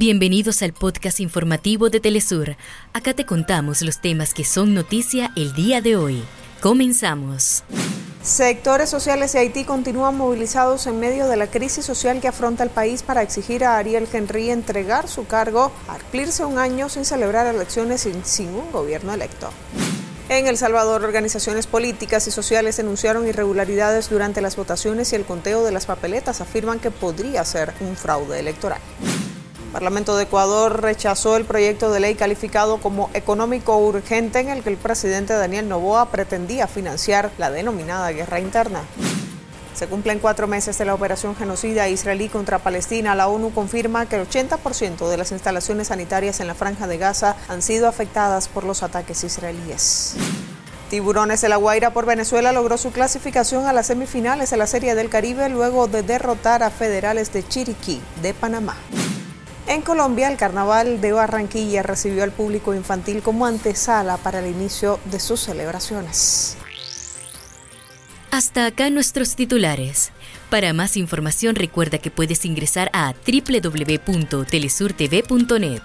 Bienvenidos al podcast informativo de Telesur. Acá te contamos los temas que son noticia el día de hoy. Comenzamos. Sectores sociales de Haití continúan movilizados en medio de la crisis social que afronta el país para exigir a Ariel Henry entregar su cargo al un año sin celebrar elecciones sin, sin un gobierno electo. En El Salvador, organizaciones políticas y sociales denunciaron irregularidades durante las votaciones y el conteo de las papeletas afirman que podría ser un fraude electoral. El Parlamento de Ecuador rechazó el proyecto de ley calificado como económico urgente en el que el presidente Daniel Novoa pretendía financiar la denominada guerra interna. Se cumplen cuatro meses de la operación genocida israelí contra Palestina. La ONU confirma que el 80% de las instalaciones sanitarias en la franja de Gaza han sido afectadas por los ataques israelíes. Tiburones de la Guaira por Venezuela logró su clasificación a las semifinales de la Serie del Caribe luego de derrotar a Federales de Chiriquí de Panamá. En Colombia, el Carnaval de Barranquilla recibió al público infantil como antesala para el inicio de sus celebraciones. Hasta acá nuestros titulares. Para más información recuerda que puedes ingresar a www.telesurtv.net.